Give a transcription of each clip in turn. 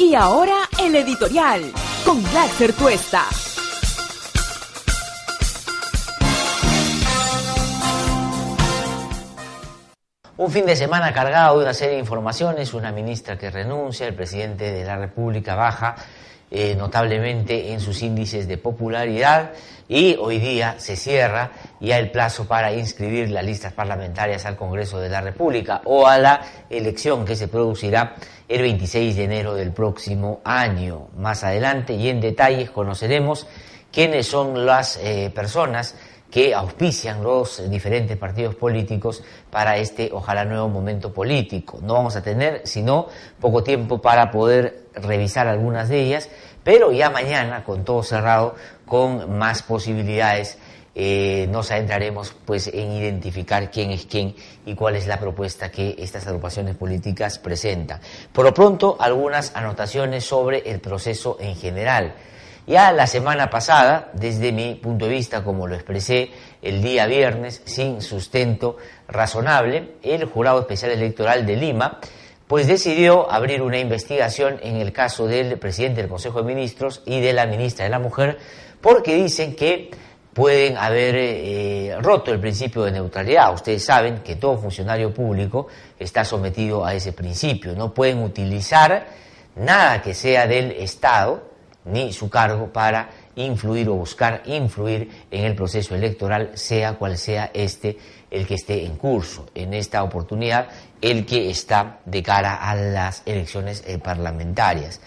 Y ahora el editorial con Black Tuesta. Un fin de semana cargado de una serie de informaciones, una ministra que renuncia, el presidente de la República baja eh, notablemente en sus índices de popularidad y hoy día se cierra ya el plazo para inscribir las listas parlamentarias al Congreso de la República o a la elección que se producirá el 26 de enero del próximo año. Más adelante y en detalles conoceremos quiénes son las eh, personas que auspician los diferentes partidos políticos para este, ojalá, nuevo momento político. No vamos a tener, sino poco tiempo para poder revisar algunas de ellas, pero ya mañana, con todo cerrado, con más posibilidades, eh, nos adentraremos pues en identificar quién es quién y cuál es la propuesta que estas agrupaciones políticas presentan. Por lo pronto, algunas anotaciones sobre el proceso en general. Ya la semana pasada, desde mi punto de vista, como lo expresé el día viernes, sin sustento razonable, el Jurado Especial Electoral de Lima, pues decidió abrir una investigación en el caso del presidente del Consejo de Ministros y de la ministra de la Mujer, porque dicen que pueden haber eh, roto el principio de neutralidad. Ustedes saben que todo funcionario público está sometido a ese principio. No pueden utilizar nada que sea del Estado ni su cargo para influir o buscar influir en el proceso electoral, sea cual sea este el que esté en curso. En esta oportunidad, el que está de cara a las elecciones eh, parlamentarias.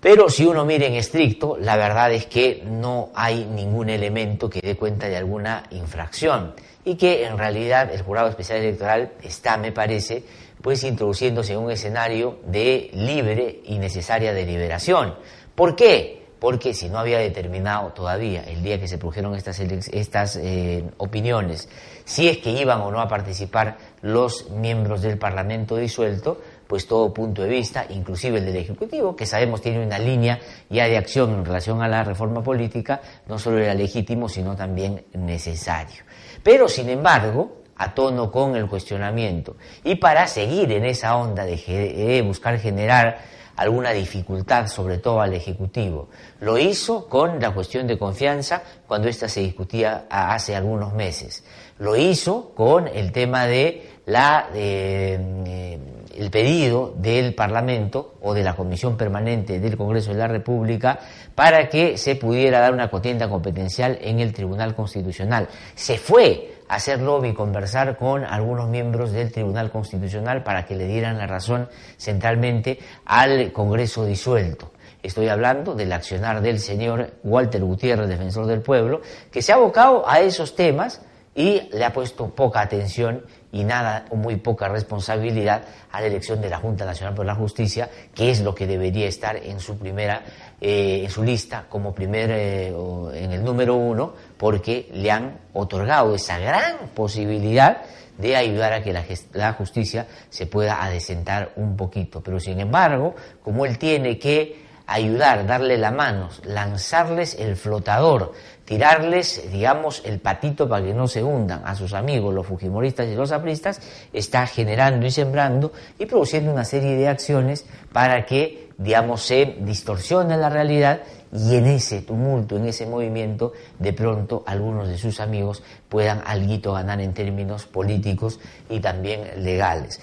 Pero si uno mira en estricto, la verdad es que no hay ningún elemento que dé cuenta de alguna infracción y que en realidad el jurado especial electoral está, me parece, pues introduciéndose en un escenario de libre y necesaria deliberación ¿Por qué? Porque si no había determinado todavía el día que se produjeron estas, estas eh, opiniones, si es que iban o no a participar los miembros del Parlamento disuelto, pues todo punto de vista, inclusive el del Ejecutivo, que sabemos tiene una línea ya de acción en relación a la reforma política, no solo era legítimo, sino también necesario. Pero, sin embargo, a tono con el cuestionamiento y para seguir en esa onda de buscar generar alguna dificultad, sobre todo al Ejecutivo. Lo hizo con la cuestión de confianza cuando ésta se discutía hace algunos meses. Lo hizo con el tema de la, eh, el pedido del Parlamento o de la Comisión Permanente del Congreso de la República para que se pudiera dar una contienda competencial en el Tribunal Constitucional. Se fue hacer lobby conversar con algunos miembros del Tribunal Constitucional para que le dieran la razón centralmente al Congreso disuelto. Estoy hablando del accionar del señor Walter Gutiérrez, defensor del pueblo, que se ha abocado a esos temas y le ha puesto poca atención y nada o muy poca responsabilidad a la elección de la Junta Nacional por la Justicia, que es lo que debería estar en su primera, eh, en su lista como primer, eh, en el número uno, porque le han otorgado esa gran posibilidad de ayudar a que la, justicia se pueda adecentar un poquito. Pero sin embargo, como él tiene que ayudar, darle la mano, lanzarles el flotador, tirarles, digamos, el patito para que no se hundan a sus amigos, los fujimoristas y los apristas, está generando y sembrando y produciendo una serie de acciones para que, digamos, se distorsione la realidad y en ese tumulto, en ese movimiento, de pronto algunos de sus amigos puedan algo ganar en términos políticos y también legales.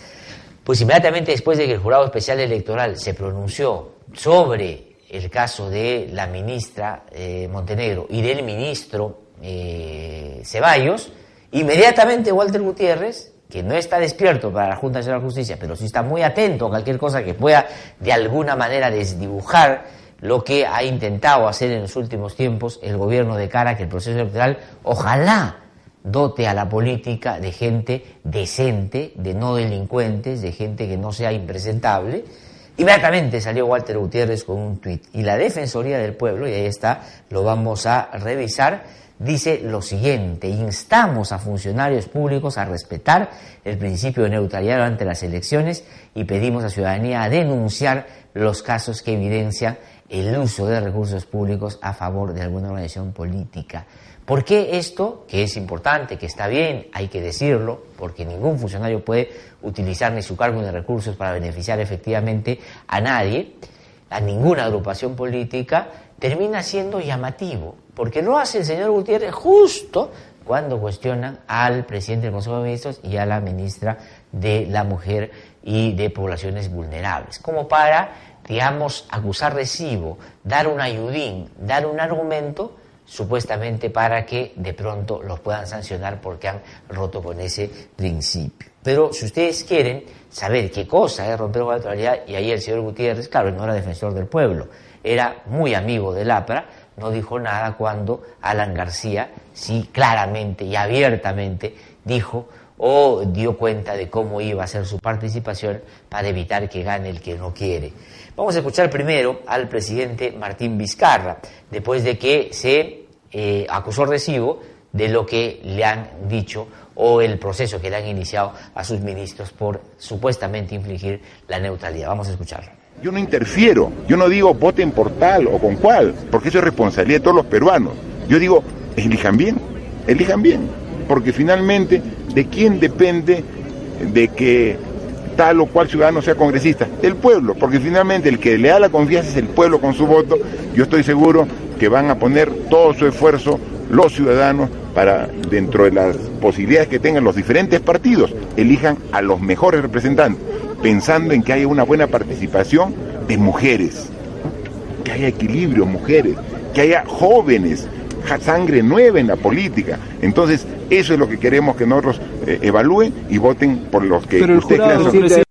Pues inmediatamente después de que el Jurado Especial Electoral se pronunció sobre el caso de la ministra eh, Montenegro y del ministro eh, Ceballos, inmediatamente Walter Gutiérrez, que no está despierto para la Junta Nacional de Justicia, pero sí está muy atento a cualquier cosa que pueda de alguna manera desdibujar lo que ha intentado hacer en los últimos tiempos el gobierno de cara a que el proceso electoral ojalá dote a la política de gente decente, de no delincuentes, de gente que no sea impresentable, Inmediatamente salió Walter Gutiérrez con un tuit. Y la Defensoría del Pueblo, y ahí está, lo vamos a revisar, dice lo siguiente, instamos a funcionarios públicos a respetar el principio de neutralidad ante las elecciones y pedimos a ciudadanía a denunciar los casos que evidencian el uso de recursos públicos a favor de alguna organización política. ¿Por qué esto, que es importante, que está bien, hay que decirlo, porque ningún funcionario puede utilizar ni su cargo ni recursos para beneficiar efectivamente a nadie, a ninguna agrupación política, termina siendo llamativo, porque lo hace el señor Gutiérrez justo cuando cuestionan al presidente del Consejo de Ministros y a la ministra de la Mujer y de Poblaciones Vulnerables, como para, digamos, acusar recibo, dar un ayudín, dar un argumento supuestamente para que de pronto los puedan sancionar porque han roto con ese principio. Pero si ustedes quieren saber qué cosa es romper con la neutralidad, y ahí el señor Gutiérrez, claro, no era defensor del pueblo, era muy amigo del APRA, no dijo nada cuando Alan García sí claramente y abiertamente dijo o dio cuenta de cómo iba a ser su participación para evitar que gane el que no quiere. Vamos a escuchar primero al presidente Martín Vizcarra, después de que se eh, acusó recibo de lo que le han dicho o el proceso que le han iniciado a sus ministros por supuestamente infligir la neutralidad. Vamos a escucharlo. Yo no interfiero, yo no digo voten por tal o con cual, porque eso es responsabilidad de todos los peruanos. Yo digo, elijan bien, elijan bien, porque finalmente, ¿de quién depende de que tal o cual ciudadano sea congresista? Del pueblo, porque finalmente el que le da la confianza es el pueblo con su voto. Yo estoy seguro que van a poner todo su esfuerzo los ciudadanos para, dentro de las posibilidades que tengan los diferentes partidos, elijan a los mejores representantes, pensando en que haya una buena participación de mujeres, que haya equilibrio, mujeres, que haya jóvenes, sangre nueva en la política. Entonces, eso es lo que queremos que nosotros eh, evalúen y voten por los que ustedes crean.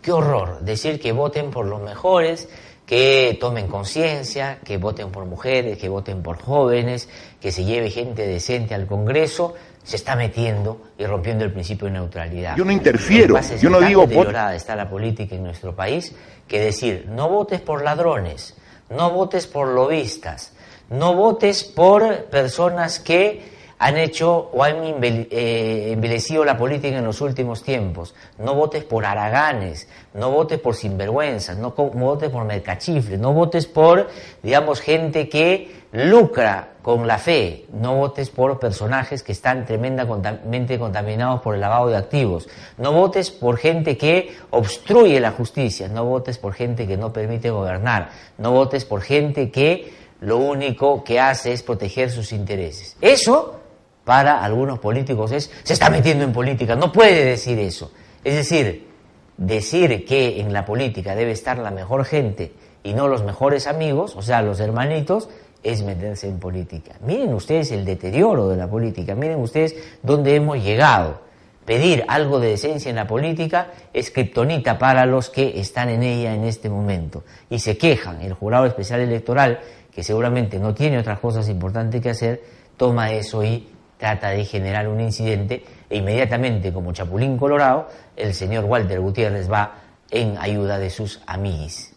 Qué horror decir que voten por los mejores que tomen conciencia, que voten por mujeres, que voten por jóvenes, que se lleve gente decente al Congreso, se está metiendo y rompiendo el principio de neutralidad. Yo no interfiero, yo no digo... deteriorada está la política en nuestro país que decir, no votes por ladrones, no votes por lobistas, no votes por personas que han hecho o han eh, embellecido la política en los últimos tiempos. No votes por haraganes, no votes por sinvergüenzas, no votes por mercachifles, no votes por, digamos, gente que lucra con la fe, no votes por personajes que están tremendamente contaminados por el lavado de activos, no votes por gente que obstruye la justicia, no votes por gente que no permite gobernar, no votes por gente que lo único que hace es proteger sus intereses. Eso para algunos políticos es, se está metiendo en política, no puede decir eso. Es decir, decir que en la política debe estar la mejor gente y no los mejores amigos, o sea, los hermanitos, es meterse en política. Miren ustedes el deterioro de la política, miren ustedes dónde hemos llegado. Pedir algo de decencia en la política es kriptonita para los que están en ella en este momento. Y se quejan. El jurado especial electoral, que seguramente no tiene otras cosas importantes que hacer, toma eso y trata de generar un incidente e inmediatamente, como Chapulín Colorado, el señor Walter Gutiérrez va en ayuda de sus amigos.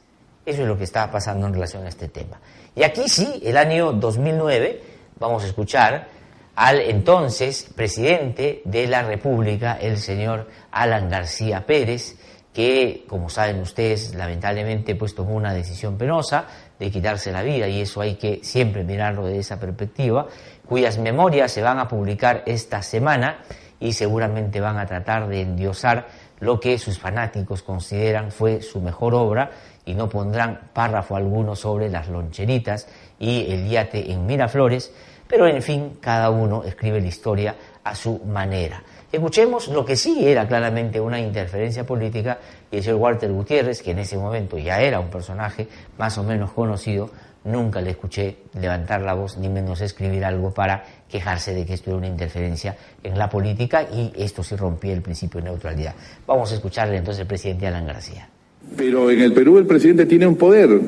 Eso es lo que está pasando en relación a este tema. Y aquí sí, el año 2009, vamos a escuchar al entonces presidente de la República, el señor Alan García Pérez, que, como saben ustedes, lamentablemente pues tomó una decisión penosa de quitarse la vida y eso hay que siempre mirarlo de esa perspectiva cuyas memorias se van a publicar esta semana y seguramente van a tratar de endiosar lo que sus fanáticos consideran fue su mejor obra y no pondrán párrafo alguno sobre las loncheritas y el yate en Miraflores, pero en fin, cada uno escribe la historia a su manera. Escuchemos lo que sí era claramente una interferencia política y el señor Walter Gutiérrez, que en ese momento ya era un personaje más o menos conocido, nunca le escuché levantar la voz ni menos escribir algo para quejarse de que esto era una interferencia en la política y esto sí rompía el principio de neutralidad. Vamos a escucharle entonces al presidente Alan García. Pero en el Perú el presidente tiene un poder,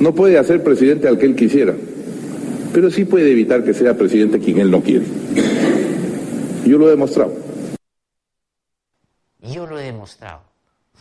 no puede hacer presidente al que él quisiera, pero sí puede evitar que sea presidente quien él no quiere. Yo lo he demostrado. Yo lo he demostrado.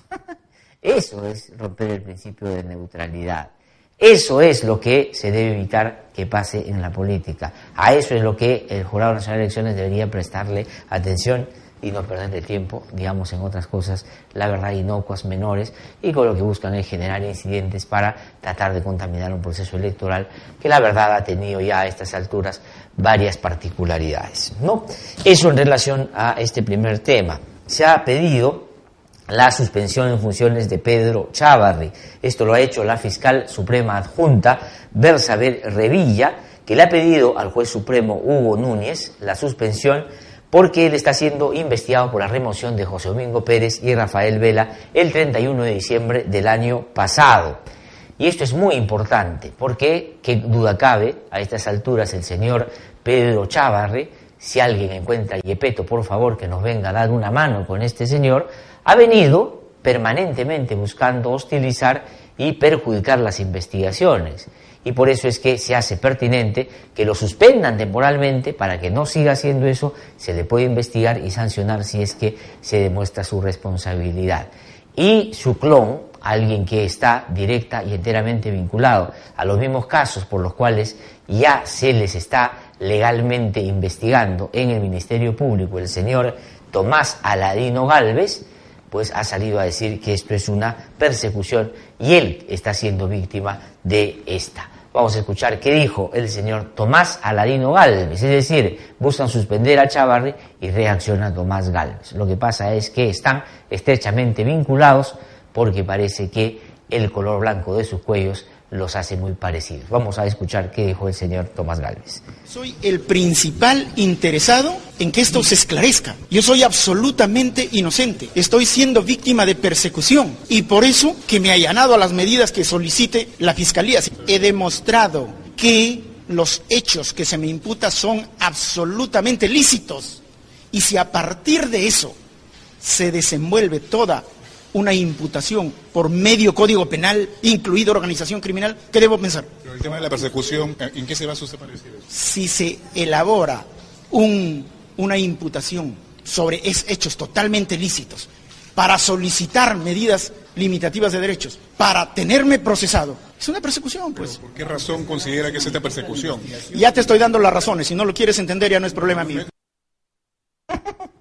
Eso es romper el principio de neutralidad. Eso es lo que se debe evitar que pase en la política. A eso es lo que el Jurado Nacional de Elecciones debería prestarle atención y no perder tiempo, digamos, en otras cosas, la verdad, inocuas menores, y con lo que buscan es generar incidentes para tratar de contaminar un proceso electoral que la verdad ha tenido ya a estas alturas varias particularidades. ¿no? Eso en relación a este primer tema. Se ha pedido la suspensión en funciones de Pedro Chávarri. Esto lo ha hecho la fiscal suprema adjunta, Bersabel Revilla, que le ha pedido al juez supremo Hugo Núñez la suspensión porque él está siendo investigado por la remoción de José Domingo Pérez y Rafael Vela el 31 de diciembre del año pasado. Y esto es muy importante, porque, qué duda cabe, a estas alturas el señor Pedro Chávarri, si alguien encuentra a Yepeto, por favor, que nos venga a dar una mano con este señor, ha venido permanentemente buscando hostilizar y perjudicar las investigaciones y por eso es que se hace pertinente que lo suspendan temporalmente para que no siga haciendo eso, se le puede investigar y sancionar si es que se demuestra su responsabilidad. Y su clon, alguien que está directa y enteramente vinculado a los mismos casos por los cuales ya se les está legalmente investigando en el Ministerio Público, el señor Tomás Aladino Galvez, pues ha salido a decir que esto es una persecución y él está siendo víctima de esta. Vamos a escuchar qué dijo el señor Tomás Aladino Galvez, es decir, buscan suspender a Chavarri y reacciona Tomás Galvez. Lo que pasa es que están estrechamente vinculados porque parece que el color blanco de sus cuellos los hace muy parecidos. Vamos a escuchar qué dijo el señor Tomás Galvez. Soy el principal interesado en que esto se esclarezca. Yo soy absolutamente inocente. Estoy siendo víctima de persecución y por eso que me ha allanado a las medidas que solicite la Fiscalía. He demostrado que los hechos que se me imputan son absolutamente lícitos. Y si a partir de eso se desenvuelve toda una imputación por medio código penal, incluido organización criminal, ¿qué debo pensar? Pero el tema de la persecución, ¿en qué se va a suceder? Si se elabora un, una imputación sobre hechos totalmente lícitos para solicitar medidas limitativas de derechos, para tenerme procesado, es una persecución, pues. ¿Por qué razón considera que es esta persecución? Ya te estoy dando las razones, si no lo quieres entender ya no es problema mío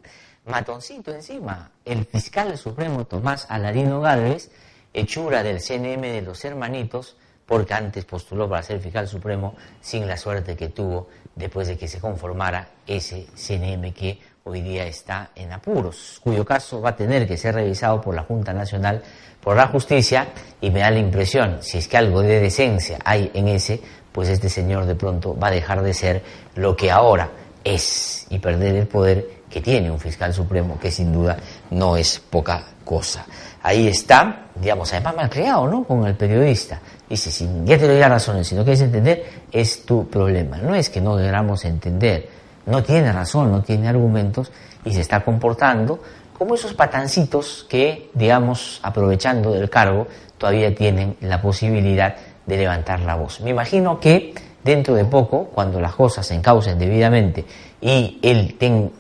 matoncito encima. El fiscal supremo Tomás Aladino Gálvez, hechura del CNM de los hermanitos, porque antes postuló para ser fiscal supremo sin la suerte que tuvo después de que se conformara ese CNM que hoy día está en apuros, cuyo caso va a tener que ser revisado por la Junta Nacional por la Justicia y me da la impresión, si es que algo de decencia hay en ese, pues este señor de pronto va a dejar de ser lo que ahora es y perder el poder que tiene un fiscal supremo, que sin duda no es poca cosa. Ahí está, digamos, además mal creado, ¿no? Con el periodista. Dice, si ya te doy las razones, si no quieres entender, es tu problema. No es que no queramos entender, no tiene razón, no tiene argumentos y se está comportando como esos patancitos que, digamos, aprovechando del cargo, todavía tienen la posibilidad de levantar la voz. Me imagino que dentro de poco, cuando las cosas se encaucen debidamente y él tenga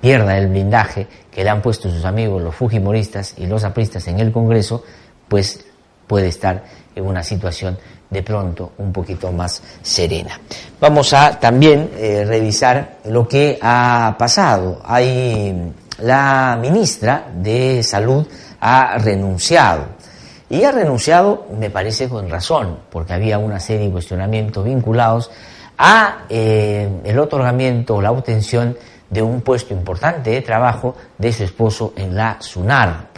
pierda el blindaje que le han puesto sus amigos los fujimoristas y los apristas en el Congreso, pues puede estar en una situación de pronto un poquito más serena. Vamos a también eh, revisar lo que ha pasado. Hay la ministra de Salud ha renunciado y ha renunciado, me parece con razón, porque había una serie de cuestionamientos vinculados a eh, el otorgamiento o la obtención de un puesto importante de trabajo de su esposo en la SUNARP.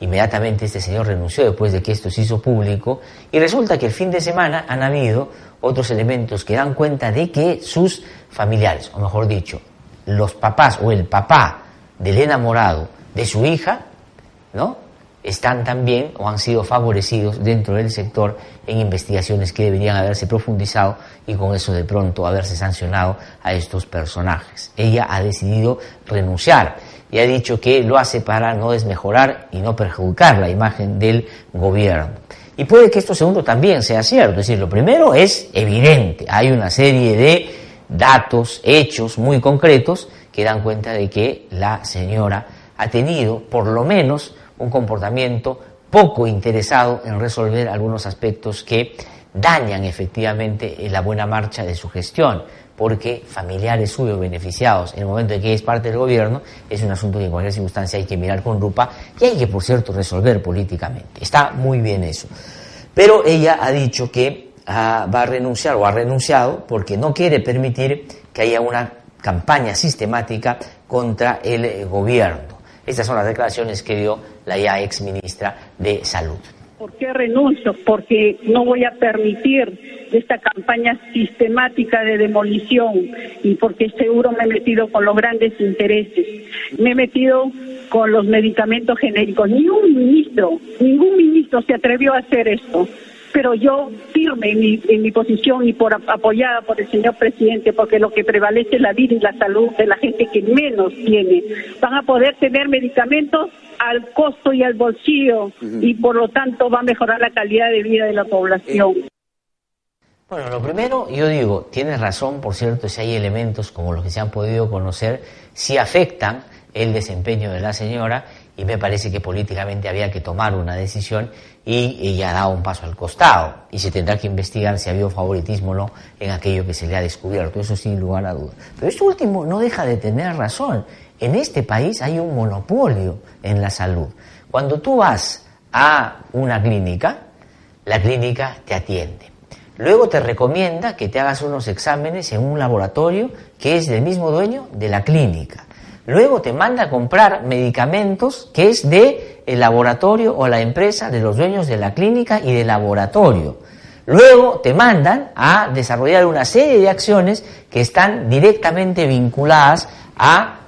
Inmediatamente este señor renunció después de que esto se hizo público y resulta que el fin de semana han habido otros elementos que dan cuenta de que sus familiares, o mejor dicho, los papás o el papá del enamorado de su hija, ¿no? Están también o han sido favorecidos dentro del sector en investigaciones que deberían haberse profundizado y con eso de pronto haberse sancionado a estos personajes. Ella ha decidido renunciar y ha dicho que lo hace para no desmejorar y no perjudicar la imagen del gobierno. Y puede que esto segundo también sea cierto, es decir, lo primero es evidente, hay una serie de datos, hechos muy concretos que dan cuenta de que la señora ha tenido por lo menos un comportamiento poco interesado en resolver algunos aspectos que dañan efectivamente la buena marcha de su gestión, porque familiares suyos beneficiados en el momento en que es parte del gobierno es un asunto que en cualquier circunstancia hay que mirar con lupa y hay que, por cierto, resolver políticamente. Está muy bien eso. Pero ella ha dicho que ah, va a renunciar o ha renunciado porque no quiere permitir que haya una campaña sistemática contra el eh, gobierno. Estas son las declaraciones que dio la ya ex ministra de Salud. ¿Por qué renuncio? Porque no voy a permitir esta campaña sistemática de demolición y porque seguro me he metido con los grandes intereses. Me he metido con los medicamentos genéricos. Ni un ministro, ningún ministro se atrevió a hacer esto pero yo firme en mi, en mi posición y por apoyada por el señor presidente, porque lo que prevalece es la vida y la salud de la gente que menos tiene. Van a poder tener medicamentos al costo y al bolsillo y por lo tanto va a mejorar la calidad de vida de la población. Bueno, lo primero, yo digo, tienes razón, por cierto, si hay elementos como los que se han podido conocer, si afectan el desempeño de la señora y me parece que políticamente había que tomar una decisión y ella ha dado un paso al costado y se tendrá que investigar si ha habido favoritismo o no en aquello que se le ha descubierto, eso sin lugar a dudas. Pero esto último no deja de tener razón. En este país hay un monopolio en la salud. Cuando tú vas a una clínica, la clínica te atiende. Luego te recomienda que te hagas unos exámenes en un laboratorio que es del mismo dueño de la clínica. Luego te manda a comprar medicamentos que es de el laboratorio o la empresa de los dueños de la clínica y del laboratorio. Luego te mandan a desarrollar una serie de acciones que están directamente vinculadas a,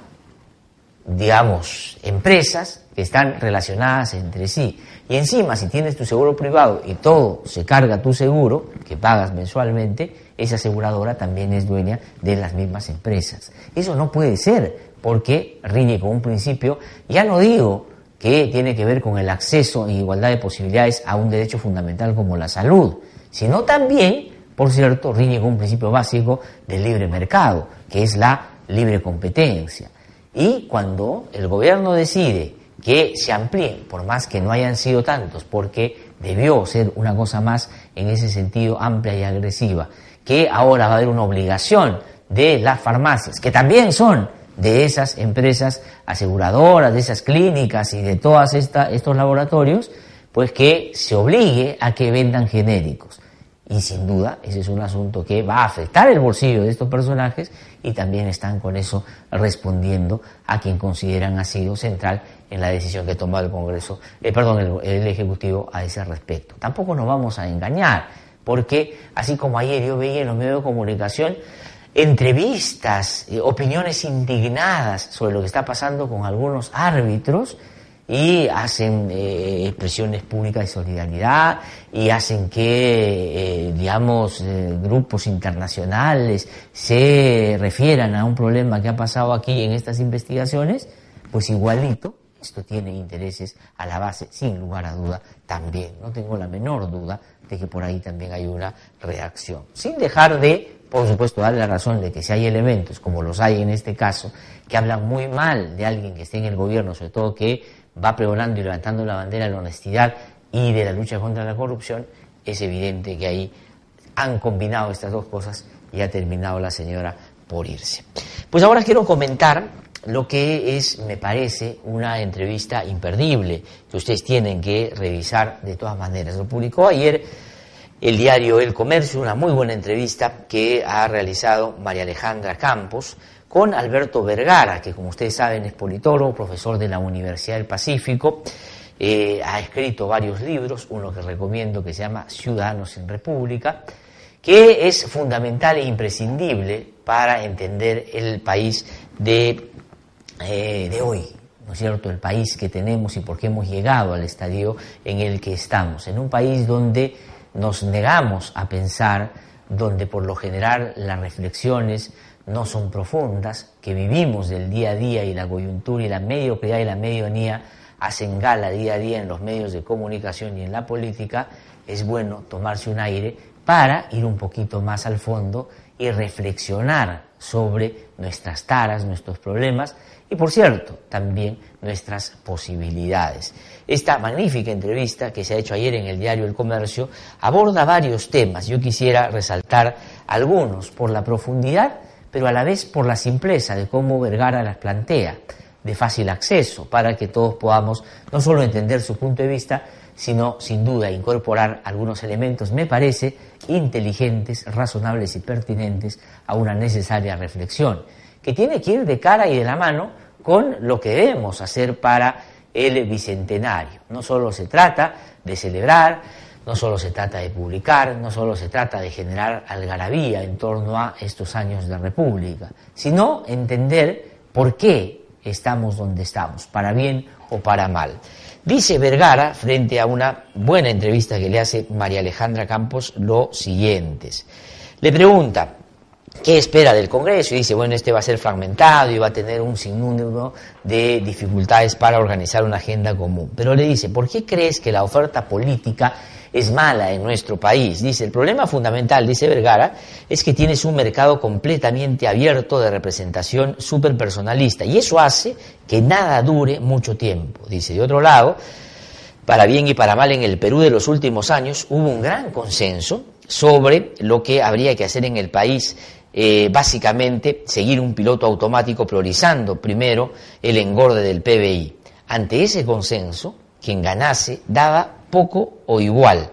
digamos, empresas que están relacionadas entre sí. Y encima, si tienes tu seguro privado y todo se carga tu seguro, que pagas mensualmente, esa aseguradora también es dueña de las mismas empresas. Eso no puede ser porque riñe con un principio, ya no digo que tiene que ver con el acceso en igualdad de posibilidades a un derecho fundamental como la salud, sino también, por cierto, riñe con un principio básico del libre mercado, que es la libre competencia. Y cuando el gobierno decide que se amplíen, por más que no hayan sido tantos, porque debió ser una cosa más en ese sentido amplia y agresiva, que ahora va a haber una obligación de las farmacias, que también son de esas empresas aseguradoras, de esas clínicas y de todos estos laboratorios, pues que se obligue a que vendan genéricos. Y sin duda, ese es un asunto que va a afectar el bolsillo de estos personajes y también están con eso respondiendo a quien consideran ha sido central en la decisión que ha el Congreso, eh, perdón, el, el Ejecutivo a ese respecto. Tampoco nos vamos a engañar, porque así como ayer yo veía en los medios de comunicación entrevistas, eh, opiniones indignadas sobre lo que está pasando con algunos árbitros y hacen eh, expresiones públicas de solidaridad y hacen que, eh, digamos, grupos internacionales se refieran a un problema que ha pasado aquí en estas investigaciones, pues igualito, esto tiene intereses a la base, sin lugar a duda, también. No tengo la menor duda de que por ahí también hay una reacción. Sin dejar de por supuesto, darle la razón de que si hay elementos, como los hay en este caso, que hablan muy mal de alguien que esté en el gobierno, sobre todo que va pregonando y levantando la bandera de la honestidad y de la lucha contra la corrupción, es evidente que ahí han combinado estas dos cosas y ha terminado la señora por irse. Pues ahora quiero comentar lo que es, me parece, una entrevista imperdible que ustedes tienen que revisar de todas maneras. Lo publicó ayer el diario El Comercio, una muy buena entrevista que ha realizado María Alejandra Campos con Alberto Vergara, que como ustedes saben es politólogo, profesor de la Universidad del Pacífico, eh, ha escrito varios libros, uno que recomiendo que se llama Ciudadanos en República, que es fundamental e imprescindible para entender el país de, eh, de hoy, ¿no es cierto?, el país que tenemos y por qué hemos llegado al estadio en el que estamos, en un país donde nos negamos a pensar, donde por lo general las reflexiones no son profundas, que vivimos del día a día y la coyuntura y la mediocridad y la medianía hacen gala día a día en los medios de comunicación y en la política, es bueno tomarse un aire para ir un poquito más al fondo y reflexionar sobre nuestras taras, nuestros problemas y, por cierto, también nuestras posibilidades. Esta magnífica entrevista que se ha hecho ayer en el diario El Comercio aborda varios temas. Yo quisiera resaltar algunos por la profundidad, pero a la vez por la simpleza de cómo Vergara las plantea, de fácil acceso, para que todos podamos no solo entender su punto de vista, sino sin duda incorporar algunos elementos, me parece, inteligentes, razonables y pertinentes a una necesaria reflexión, que tiene que ir de cara y de la mano con lo que debemos hacer para el Bicentenario. No solo se trata de celebrar, no solo se trata de publicar, no solo se trata de generar algarabía en torno a estos años de República, sino entender por qué estamos donde estamos, para bien o para mal. Dice Vergara, frente a una buena entrevista que le hace María Alejandra Campos, lo siguientes. Le pregunta, ¿qué espera del Congreso? Y dice, bueno, este va a ser fragmentado y va a tener un sinnúmero de dificultades para organizar una agenda común. Pero le dice, ¿por qué crees que la oferta política es mala en nuestro país. Dice, el problema fundamental, dice Vergara, es que tienes un mercado completamente abierto de representación superpersonalista y eso hace que nada dure mucho tiempo. Dice, de otro lado, para bien y para mal en el Perú de los últimos años hubo un gran consenso sobre lo que habría que hacer en el país eh, básicamente seguir un piloto automático priorizando primero el engorde del PBI. Ante ese consenso, quien ganase daba poco o igual.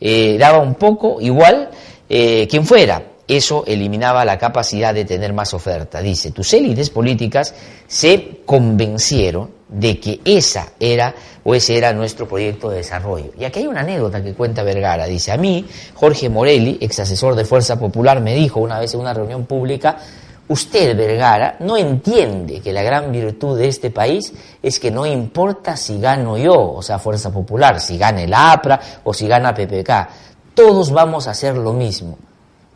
Eh, daba un poco igual eh, quien fuera. Eso eliminaba la capacidad de tener más oferta. Dice, tus élites políticas se convencieron de que esa era o ese era nuestro proyecto de desarrollo. Y aquí hay una anécdota que cuenta Vergara. Dice, a mí, Jorge Morelli, ex asesor de Fuerza Popular, me dijo una vez en una reunión pública, Usted, Vergara, no entiende que la gran virtud de este país es que no importa si gano yo, o sea, Fuerza Popular, si gana el APRA o si gana PPK, todos vamos a hacer lo mismo.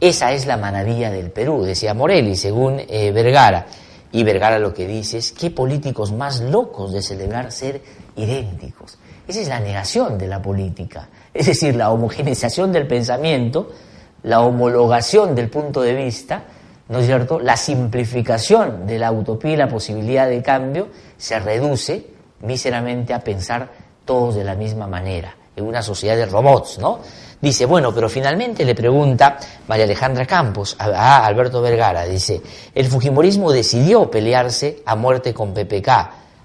Esa es la maravilla del Perú, decía Morelli, según eh, Vergara. Y Vergara lo que dice es, ¿qué políticos más locos de celebrar ser idénticos? Esa es la negación de la política, es decir, la homogeneización del pensamiento, la homologación del punto de vista, ¿no es cierto? La simplificación de la utopía y la posibilidad de cambio se reduce míseramente a pensar todos de la misma manera, en una sociedad de robots, ¿no? Dice, bueno, pero finalmente le pregunta María Alejandra Campos a, Alberto Vergara, dice, el Fujimorismo decidió pelearse a muerte con PPK,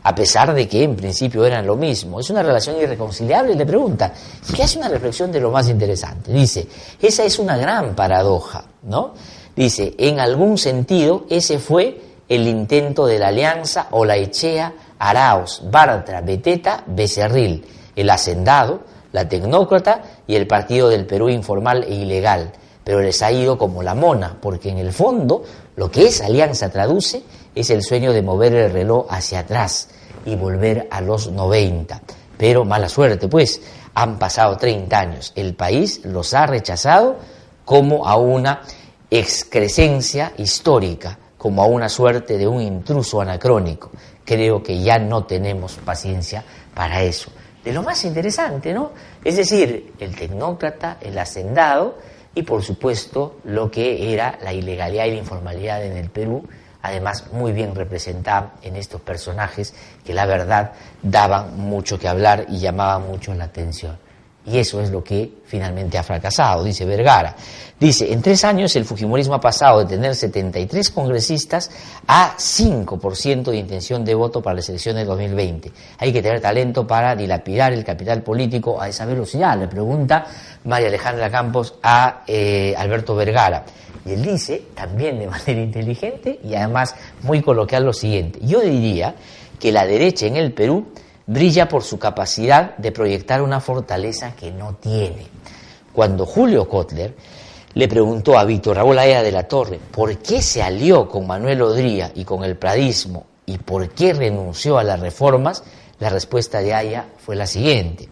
a pesar de que en principio eran lo mismo. Es una relación irreconciliable y le pregunta, ¿qué hace una reflexión de lo más interesante? Dice, esa es una gran paradoja, ¿no? Dice, en algún sentido, ese fue el intento de la alianza o la echea Araos, Bartra, Beteta, Becerril, el hacendado, la tecnócrata y el Partido del Perú informal e ilegal. Pero les ha ido como la mona, porque en el fondo lo que esa alianza traduce es el sueño de mover el reloj hacia atrás y volver a los 90. Pero mala suerte, pues han pasado 30 años. El país los ha rechazado como a una excrescencia histórica, como a una suerte de un intruso anacrónico. Creo que ya no tenemos paciencia para eso. De lo más interesante, ¿no? Es decir, el tecnócrata, el hacendado y por supuesto lo que era la ilegalidad y la informalidad en el Perú, además muy bien representada en estos personajes que la verdad daban mucho que hablar y llamaban mucho la atención. Y eso es lo que finalmente ha fracasado, dice Vergara. Dice, en tres años el Fujimorismo ha pasado de tener 73 congresistas a 5% de intención de voto para las elecciones de 2020. Hay que tener talento para dilapidar el capital político a esa velocidad, le pregunta María Alejandra Campos a eh, Alberto Vergara. Y él dice, también de manera inteligente y además muy coloquial, lo siguiente. Yo diría que la derecha en el Perú brilla por su capacidad de proyectar una fortaleza que no tiene. Cuando Julio Kotler le preguntó a Víctor Raúl Aya de la Torre por qué se alió con Manuel Odría y con el pradismo y por qué renunció a las reformas, la respuesta de Aya fue la siguiente,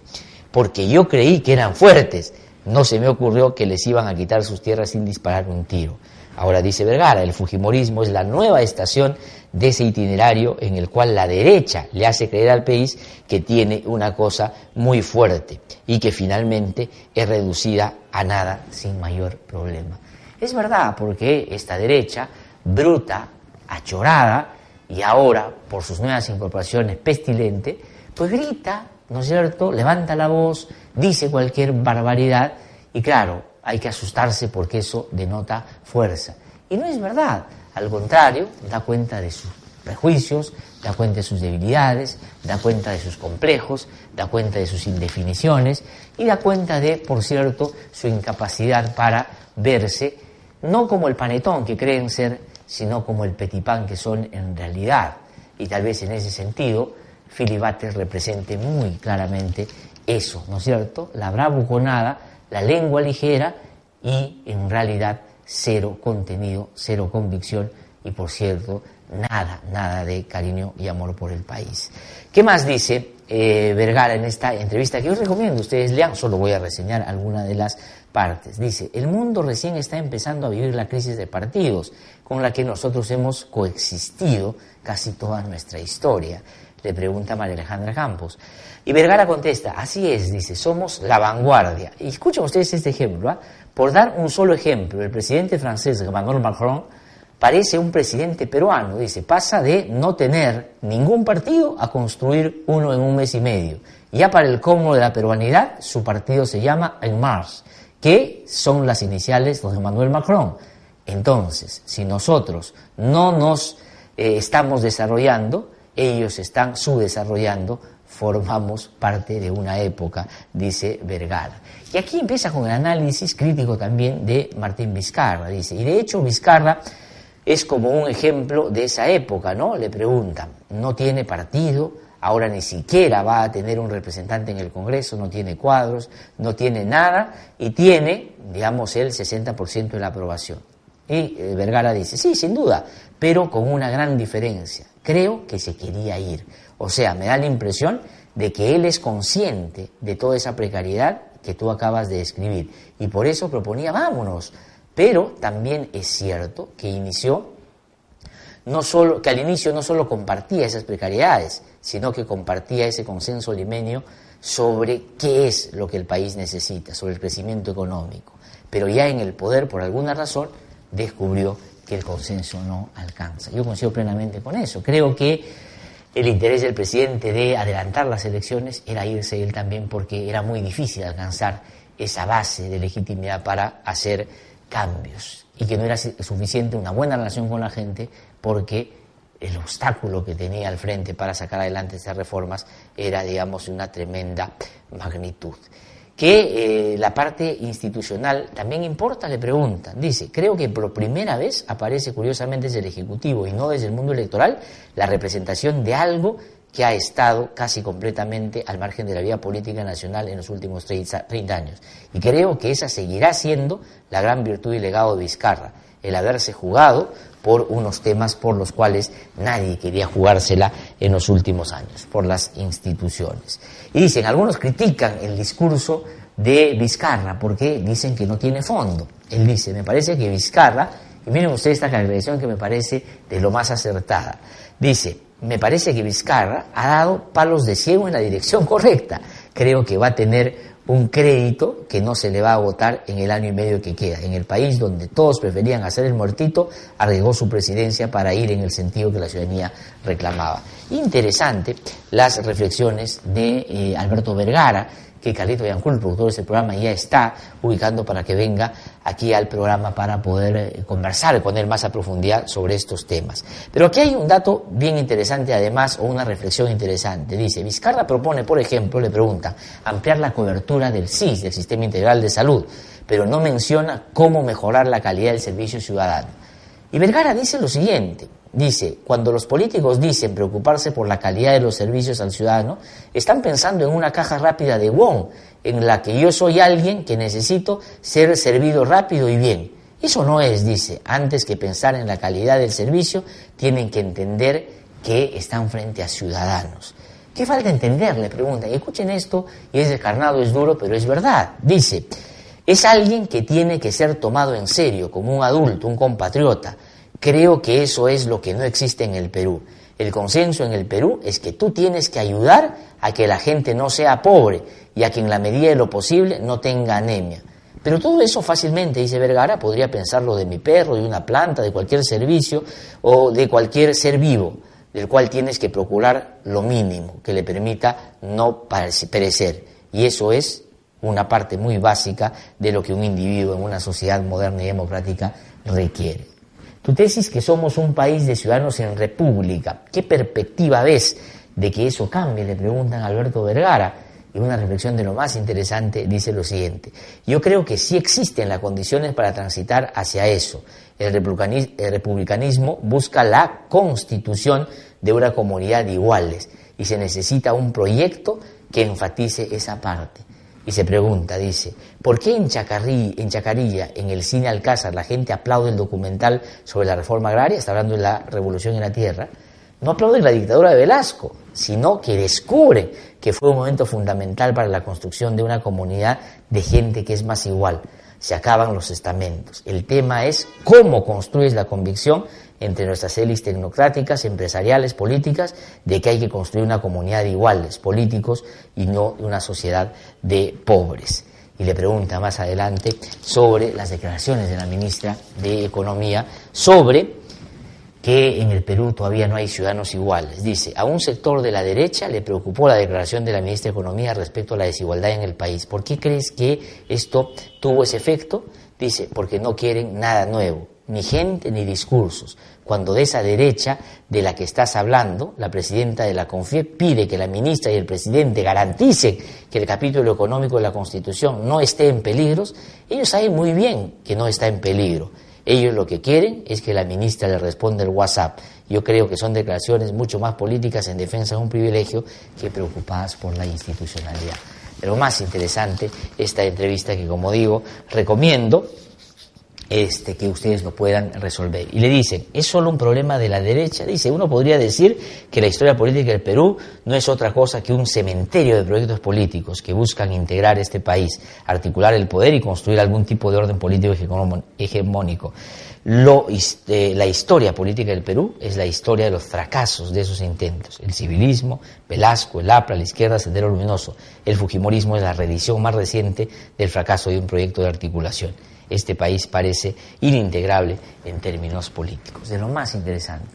porque yo creí que eran fuertes, no se me ocurrió que les iban a quitar sus tierras sin disparar un tiro. Ahora dice Vergara, el Fujimorismo es la nueva estación de ese itinerario en el cual la derecha le hace creer al país que tiene una cosa muy fuerte y que finalmente es reducida a nada sin mayor problema. Es verdad, porque esta derecha, bruta, achorada, y ahora, por sus nuevas incorporaciones, pestilente, pues grita, ¿no es cierto?, levanta la voz, dice cualquier barbaridad, y claro, hay que asustarse porque eso denota fuerza. Y no es verdad, al contrario, da cuenta de sus prejuicios, da cuenta de sus debilidades, da cuenta de sus complejos, da cuenta de sus indefiniciones y da cuenta de, por cierto, su incapacidad para verse no como el panetón que creen ser, sino como el petipán que son en realidad. Y tal vez en ese sentido, Filibates represente muy claramente eso, ¿no es cierto? La bravuconada, la lengua ligera y en realidad cero contenido, cero convicción y por cierto, nada, nada de cariño y amor por el país. ¿Qué más dice eh, Vergara en esta entrevista? Que os recomiendo, ustedes lean, solo voy a reseñar alguna de las partes. Dice, el mundo recién está empezando a vivir la crisis de partidos, con la que nosotros hemos coexistido casi toda nuestra historia. Le pregunta María Alejandra Campos. Y Vergara contesta, así es, dice, somos la vanguardia. Y escuchen ustedes este ejemplo. ¿ah? Por dar un solo ejemplo, el presidente francés Emmanuel Macron parece un presidente peruano, dice, pasa de no tener ningún partido a construir uno en un mes y medio. Ya para el cómodo de la peruanidad, su partido se llama En Mars, que son las iniciales de Emmanuel Macron. Entonces, si nosotros no nos eh, estamos desarrollando, ellos están subdesarrollando, formamos parte de una época, dice Vergara. Y aquí empieza con el análisis crítico también de Martín Vizcarra, dice, y de hecho Vizcarra es como un ejemplo de esa época, ¿no? Le preguntan, no tiene partido, ahora ni siquiera va a tener un representante en el Congreso, no tiene cuadros, no tiene nada y tiene, digamos, el 60% de la aprobación. Y eh, Vergara dice, sí, sin duda, pero con una gran diferencia. Creo que se quería ir. O sea, me da la impresión de que él es consciente de toda esa precariedad que tú acabas de describir. Y por eso proponía, vámonos, pero también es cierto que inició no solo, que al inicio no solo compartía esas precariedades, sino que compartía ese consenso limenio sobre qué es lo que el país necesita, sobre el crecimiento económico. Pero ya en el poder, por alguna razón, descubrió que el consenso no alcanza. Yo coincido plenamente con eso. Creo que el interés del presidente de adelantar las elecciones era irse él también porque era muy difícil alcanzar esa base de legitimidad para hacer cambios y que no era suficiente una buena relación con la gente porque el obstáculo que tenía al frente para sacar adelante esas reformas era, digamos, de una tremenda magnitud. Que eh, la parte institucional también importa, le preguntan. Dice, creo que por primera vez aparece curiosamente desde el Ejecutivo y no desde el mundo electoral la representación de algo que ha estado casi completamente al margen de la vida política nacional en los últimos 30 años. Y creo que esa seguirá siendo la gran virtud y legado de Vizcarra, el haberse jugado por unos temas por los cuales nadie quería jugársela en los últimos años, por las instituciones. Y dicen, algunos critican el discurso de Vizcarra porque dicen que no tiene fondo. Él dice, me parece que Vizcarra, y miren ustedes esta caracterización que me parece de lo más acertada, dice, me parece que Vizcarra ha dado palos de ciego en la dirección correcta. Creo que va a tener un crédito que no se le va a agotar en el año y medio que queda. En el país donde todos preferían hacer el muertito, arriesgó su presidencia para ir en el sentido que la ciudadanía reclamaba. Interesante las reflexiones de eh, Alberto Vergara, que Carlito Yancul, el productor de este programa, ya está ubicando para que venga aquí al programa para poder eh, conversar y poner más a profundidad sobre estos temas. Pero aquí hay un dato bien interesante además, o una reflexión interesante. Dice, Vizcarra propone, por ejemplo, le pregunta, ampliar la cobertura del SIS, del Sistema Integral de Salud, pero no menciona cómo mejorar la calidad del servicio ciudadano. Y Vergara dice lo siguiente, Dice, cuando los políticos dicen preocuparse por la calidad de los servicios al ciudadano, están pensando en una caja rápida de Wong, en la que yo soy alguien que necesito ser servido rápido y bien. Eso no es, dice, antes que pensar en la calidad del servicio, tienen que entender que están frente a ciudadanos. ¿Qué falta entender? Le preguntan. Escuchen esto, y es descarnado, es duro, pero es verdad. Dice, es alguien que tiene que ser tomado en serio, como un adulto, un compatriota Creo que eso es lo que no existe en el Perú. El consenso en el Perú es que tú tienes que ayudar a que la gente no sea pobre y a que en la medida de lo posible no tenga anemia. Pero todo eso fácilmente, dice Vergara, podría pensarlo de mi perro, de una planta, de cualquier servicio o de cualquier ser vivo, del cual tienes que procurar lo mínimo que le permita no perecer. Y eso es una parte muy básica de lo que un individuo en una sociedad moderna y democrática requiere. Tu tesis que somos un país de ciudadanos en república, ¿qué perspectiva ves de que eso cambie? Le preguntan a Alberto Vergara y una reflexión de lo más interesante dice lo siguiente. Yo creo que sí existen las condiciones para transitar hacia eso. El republicanismo busca la constitución de una comunidad de iguales y se necesita un proyecto que enfatice esa parte. Y se pregunta, dice, ¿por qué en, en Chacarilla, en el cine Alcázar, la gente aplaude el documental sobre la reforma agraria? Está hablando de la revolución en la tierra no aplauden la dictadura de Velasco, sino que descubren que fue un momento fundamental para la construcción de una comunidad de gente que es más igual. Se acaban los estamentos. El tema es cómo construyes la convicción entre nuestras élites tecnocráticas, empresariales, políticas, de que hay que construir una comunidad de iguales políticos y no una sociedad de pobres. Y le pregunta más adelante sobre las declaraciones de la ministra de Economía sobre que en el Perú todavía no hay ciudadanos iguales. Dice, a un sector de la derecha le preocupó la declaración de la ministra de Economía respecto a la desigualdad en el país. ¿Por qué crees que esto tuvo ese efecto? Dice, porque no quieren nada nuevo, ni gente ni discursos. Cuando de esa derecha de la que estás hablando, la presidenta de la CONFIE pide que la ministra y el presidente garanticen que el capítulo económico de la Constitución no esté en peligro, ellos saben muy bien que no está en peligro ellos lo que quieren es que la ministra le responda el WhatsApp. Yo creo que son declaraciones mucho más políticas en defensa de un privilegio que preocupadas por la institucionalidad. Pero más interesante esta entrevista que, como digo, recomiendo este, que ustedes lo puedan resolver. Y le dicen, ¿es solo un problema de la derecha? Dice, uno podría decir que la historia política del Perú no es otra cosa que un cementerio de proyectos políticos que buscan integrar este país, articular el poder y construir algún tipo de orden político hegemónico. Eh, la historia política del Perú es la historia de los fracasos de esos intentos. El civilismo, Velasco, el APRA, la izquierda, Sendero Luminoso. El Fujimorismo es la reedición más reciente del fracaso de un proyecto de articulación este país parece inintegrable en términos políticos. De lo más interesante,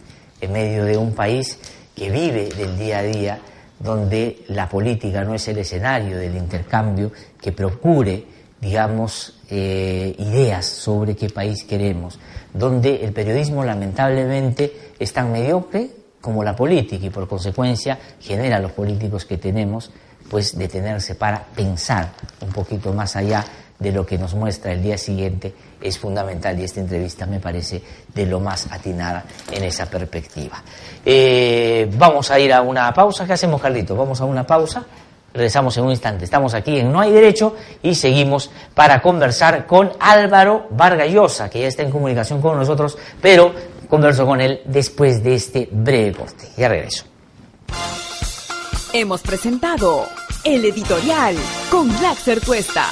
en medio de un país que vive del día a día, donde la política no es el escenario del intercambio que procure, digamos, eh, ideas sobre qué país queremos, donde el periodismo lamentablemente es tan mediocre como la política y por consecuencia genera a los políticos que tenemos pues detenerse para pensar un poquito más allá de lo que nos muestra el día siguiente es fundamental y esta entrevista me parece de lo más atinada en esa perspectiva. Eh, vamos a ir a una pausa. ¿Qué hacemos, Carlito? Vamos a una pausa. Regresamos en un instante. Estamos aquí en No hay Derecho y seguimos para conversar con Álvaro Vargallosa, que ya está en comunicación con nosotros, pero converso con él después de este breve corte. Ya regreso. Hemos presentado el editorial con Black Cuesta.